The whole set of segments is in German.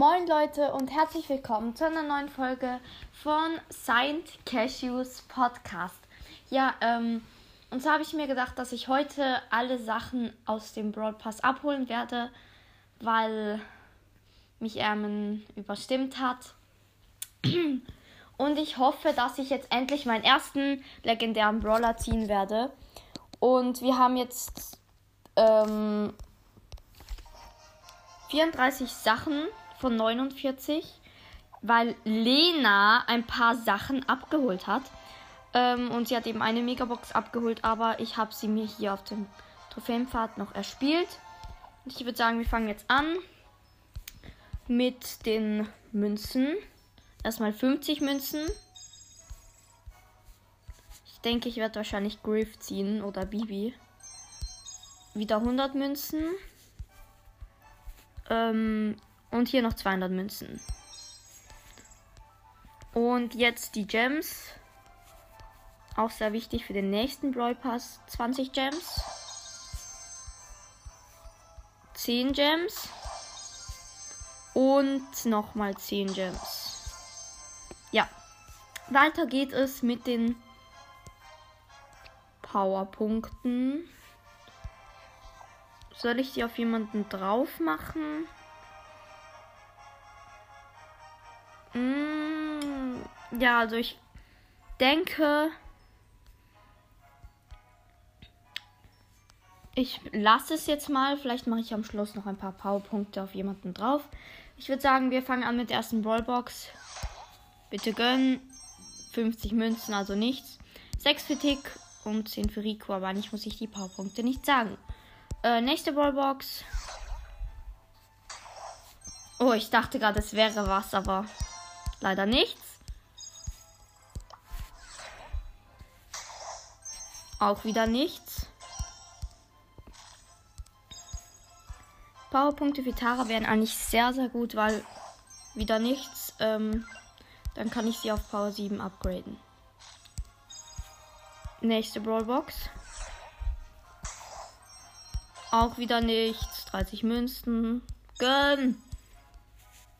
Moin Leute und herzlich willkommen zu einer neuen Folge von Saint Cashews Podcast. Ja, ähm, und so habe ich mir gedacht, dass ich heute alle Sachen aus dem Broad Pass abholen werde, weil mich Ermen überstimmt hat. Und ich hoffe, dass ich jetzt endlich meinen ersten legendären Brawler ziehen werde. Und wir haben jetzt ähm, 34 Sachen von 49, weil Lena ein paar Sachen abgeholt hat. Ähm, und sie hat eben eine Megabox abgeholt, aber ich habe sie mir hier auf dem Trophäenpfad noch erspielt. Und ich würde sagen, wir fangen jetzt an mit den Münzen. Erstmal 50 Münzen. Ich denke, ich werde wahrscheinlich Griff ziehen oder Bibi. Wieder 100 Münzen. Ähm, und hier noch 200 Münzen. Und jetzt die Gems. Auch sehr wichtig für den nächsten Brawl Pass. 20 Gems. 10 Gems. Und nochmal 10 Gems. Ja. Weiter geht es mit den Powerpunkten. Soll ich die auf jemanden drauf machen? Mm, ja, also ich denke, ich lasse es jetzt mal. Vielleicht mache ich am Schluss noch ein paar Powerpunkte auf jemanden drauf. Ich würde sagen, wir fangen an mit der ersten Brawlbox. Bitte gönnen. 50 Münzen, also nichts. 6 für Tick und 10 für Rico, aber eigentlich muss ich die Powerpunkte nicht sagen. Äh, nächste Ballbox. Oh, ich dachte gerade, es wäre was, aber leider nichts. Auch wieder nichts. Powerpunkte für Tara wären eigentlich sehr, sehr gut, weil wieder nichts. Ähm, dann kann ich sie auf Power 7 upgraden. Nächste Brawlbox. Auch wieder nichts. 30 Münzen. Gönn.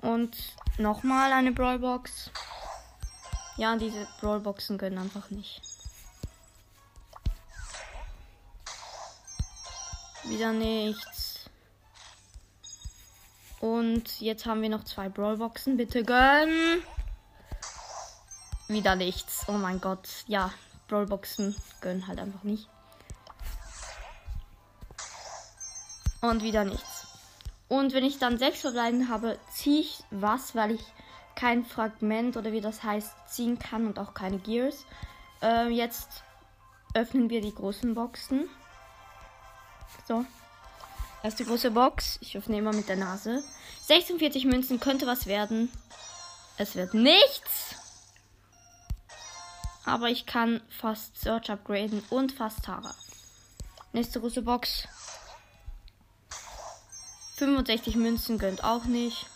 Und nochmal eine Brawlbox. Ja, diese Brawlboxen gönnen einfach nicht. Wieder nichts. Und jetzt haben wir noch zwei Brawlboxen. Bitte gönnen. Wieder nichts. Oh mein Gott. Ja, Brawlboxen gönnen halt einfach nicht. Und wieder nichts. Und wenn ich dann sechs verbleiben habe, ziehe ich was, weil ich kein Fragment oder wie das heißt ziehen kann und auch keine Gears. Äh, jetzt öffnen wir die großen Boxen. So. Erste große Box. Ich öffne immer mit der Nase. 46 Münzen könnte was werden. Es wird nichts. Aber ich kann fast Search upgraden und fast Tara. Nächste große Box. 65 Münzen gönnt auch nicht.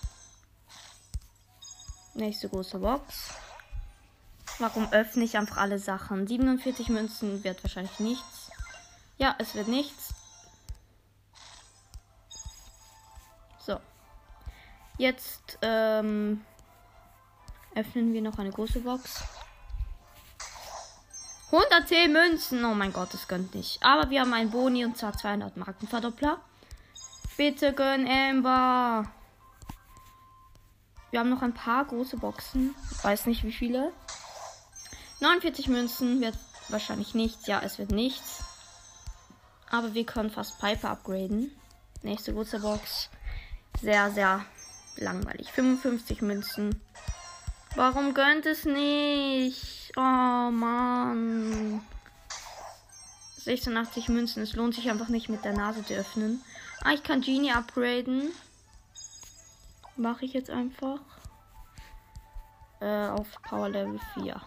Nächste große Box. Warum öffne ich einfach alle Sachen? 47 Münzen wird wahrscheinlich nichts. Ja, es wird nichts. So. Jetzt ähm, öffnen wir noch eine große Box. 110 Münzen. Oh mein Gott, das gönnt nicht. Aber wir haben einen Boni und zwar 200 Markenverdoppler. Bitte gönn Amber. Wir haben noch ein paar große Boxen. Weiß nicht wie viele. 49 Münzen wird wahrscheinlich nichts. Ja, es wird nichts. Aber wir können fast Piper upgraden. Nächste große Box. Sehr, sehr langweilig. 55 Münzen. Warum gönnt es nicht? Oh Mann. 86 Münzen. Es lohnt sich einfach nicht mit der Nase zu öffnen. Ah, ich kann Genie upgraden. Mache ich jetzt einfach. Äh, auf Power Level 4.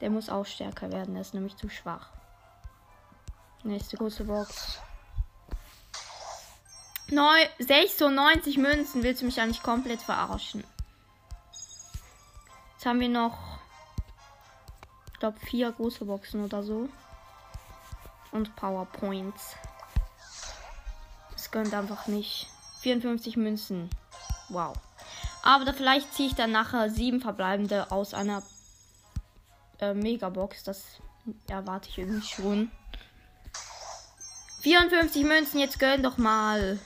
Der muss auch stärker werden, der ist nämlich zu schwach. Nächste große Box. Neu 96 Münzen. Willst du mich eigentlich komplett verarschen? Jetzt haben wir noch, ich glaube, vier große Boxen oder so. Und Powerpoints. Es gönnt einfach nicht. 54 Münzen. Wow. Aber da vielleicht ziehe ich dann nachher sieben verbleibende aus einer äh, Megabox. Das erwarte ich irgendwie schon. 54 Münzen, jetzt gönn doch mal.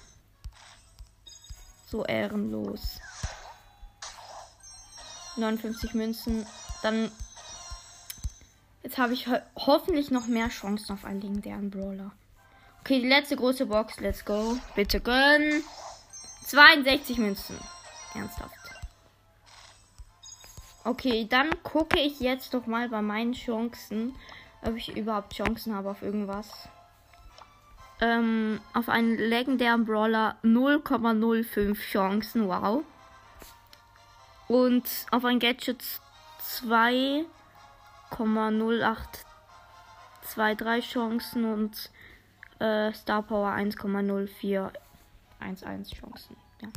So ehrenlos. 59 Münzen. Dann. Jetzt habe ich ho hoffentlich noch mehr Chancen auf einen legendären Brawler. Okay, die letzte große Box. Let's go. Bitte gönnen. 62 Münzen. Ernsthaft. Okay, dann gucke ich jetzt doch mal bei meinen Chancen, ob ich überhaupt Chancen habe auf irgendwas. Ähm, auf einen legendären Brawler 0,05 Chancen. Wow. Und auf ein Gadget 2,0823 Chancen und äh, Star Power 1,0411 Chancen. Ja.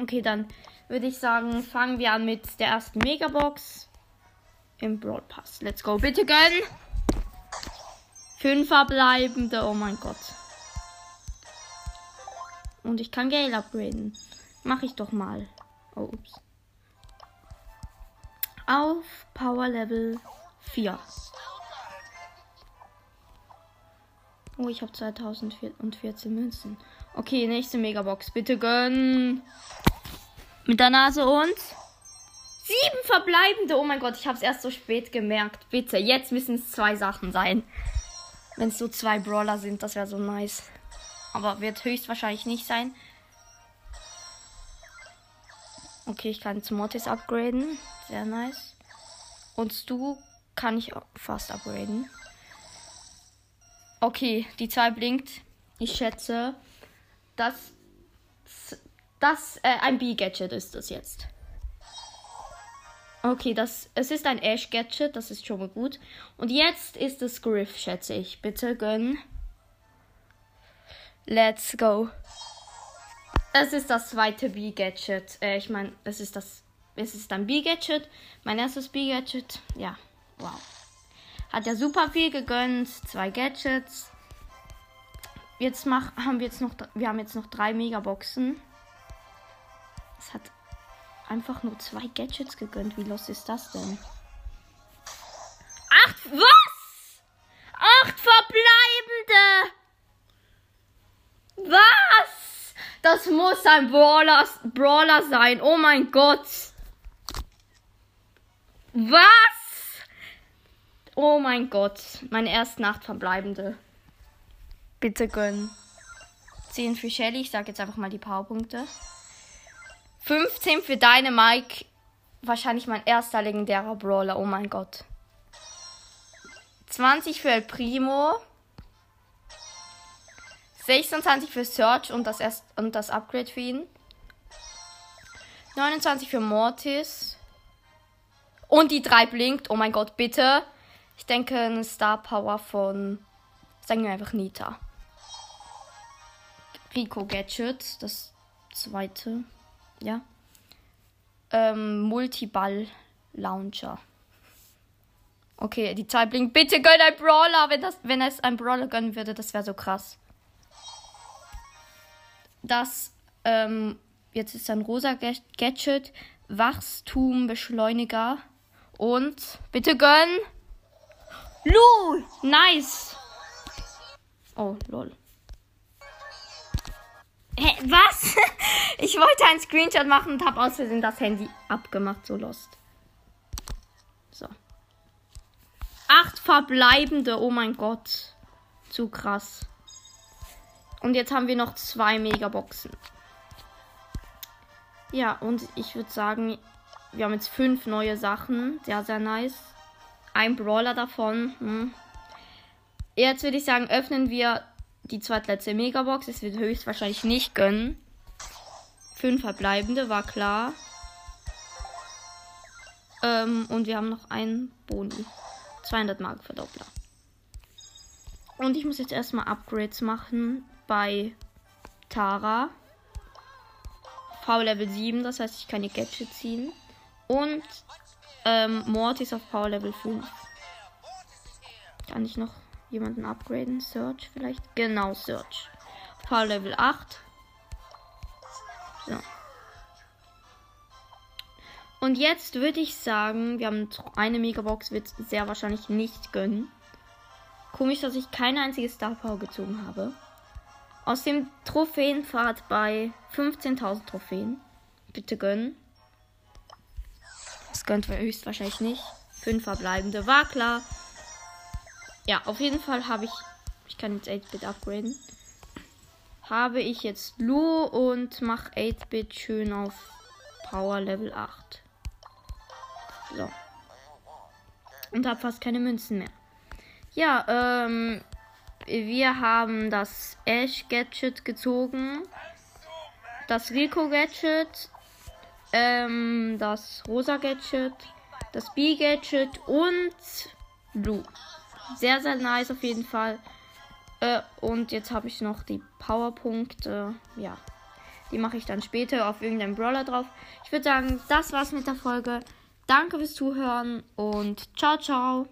Okay, dann würde ich sagen, fangen wir an mit der ersten Megabox im Brawl Pass. Let's go, bitte gönnen. Fünf verbleibende, oh mein Gott. Und ich kann Gale upgraden. Mach ich doch mal. Oh, ups auf Power Level 4. Oh, ich habe 2014 Münzen. Okay, nächste Megabox. Bitte gönn. Mit der Nase und. Sieben verbleibende. Oh mein Gott, ich habe es erst so spät gemerkt. Bitte, jetzt müssen es zwei Sachen sein. Wenn es so zwei Brawler sind, das wäre so nice. Aber wird höchstwahrscheinlich nicht sein. Okay, ich kann zum Mortis upgraden. Sehr nice. Und Stu kann ich fast upgraden. Okay, die 2 blinkt. Ich schätze, dass das äh, ein B-Gadget ist das jetzt. Okay, das es ist ein Ash-Gadget, das ist schon mal gut. Und jetzt ist es Griff, schätze ich. Bitte gönn. Let's go. Es ist das zweite B-Gadget. Äh, ich meine, es ist das. Es ist ein B-Gadget. Mein erstes B-Gadget. Ja, wow. Hat ja super viel gegönnt. Zwei Gadgets. Jetzt mach, haben wir jetzt noch. Wir haben jetzt noch drei Megaboxen. Es hat einfach nur zwei Gadgets gegönnt. Wie los ist das denn? Acht. Was? Acht verbleibende. Was? Das muss ein Brawler, Brawler sein. Oh mein Gott. Was? Oh mein Gott. Meine erste Nacht verbleibende. Bitte gönnen. 10 für Shelly. Ich sage jetzt einfach mal die Powerpunkte. 15 für deine Mike. Wahrscheinlich mein erster legendärer Brawler. Oh mein Gott. 20 für El Primo. 26 für Search und das, erst, und das Upgrade für ihn. 29 für Mortis. Und die 3 blinkt. Oh mein Gott, bitte. Ich denke, eine Star Power von. Sagen wir einfach Nita. Rico Gadget, das zweite. Ja. Ähm, Multiball Launcher. Okay, die 2 blinkt. Bitte gönn ein Brawler. Wenn, das, wenn es ein Brawler gönnen würde, das wäre so krass das, ähm, jetzt ist ein rosa Gadget, Wachstumbeschleuniger und bitte gönn. Lu, nice. Oh, lol. Hä, was? ich wollte einen Screenshot machen und habe aus Versehen das Handy abgemacht, so lost. So. Acht verbleibende, oh mein Gott. Zu krass. Und jetzt haben wir noch zwei Megaboxen. Ja, und ich würde sagen, wir haben jetzt fünf neue Sachen. Sehr, sehr nice. Ein Brawler davon. Hm. Jetzt würde ich sagen, öffnen wir die zweitletzte Megabox. Es wird höchstwahrscheinlich nicht gönnen. Fünf verbleibende, war klar. Ähm, und wir haben noch einen Boni. 200 Mark Verdoppler. Und ich muss jetzt erstmal Upgrades machen bei Tara. Power Level 7, das heißt, ich kann die Gadget ziehen. Und ähm, Mortis auf Power Level 5. Kann ich noch jemanden upgraden? Search vielleicht? Genau, Search. Power Level 8. So. Und jetzt würde ich sagen, wir haben eine Megabox, wird sehr wahrscheinlich nicht gönnen. Komisch, dass ich keine einzige Star Power gezogen habe. Aus dem Trophäenfahrt bei 15.000 Trophäen. Bitte gönnen. Gönnt wir höchstwahrscheinlich nicht. Fünf verbleibende, war klar. Ja, auf jeden Fall habe ich. Ich kann jetzt 8-Bit upgraden. Habe ich jetzt Blue und mache 8-Bit schön auf Power Level 8. So. Und habe fast keine Münzen mehr. Ja, ähm, wir haben das Ash Gadget gezogen, das Rico Gadget, ähm, das Rosa Gadget, das B Gadget und Blue. Sehr, sehr nice auf jeden Fall. Äh, und jetzt habe ich noch die Powerpunkte. Ja, die mache ich dann später auf irgendeinem Brawler drauf. Ich würde sagen, das war's mit der Folge. Danke fürs Zuhören und ciao, ciao.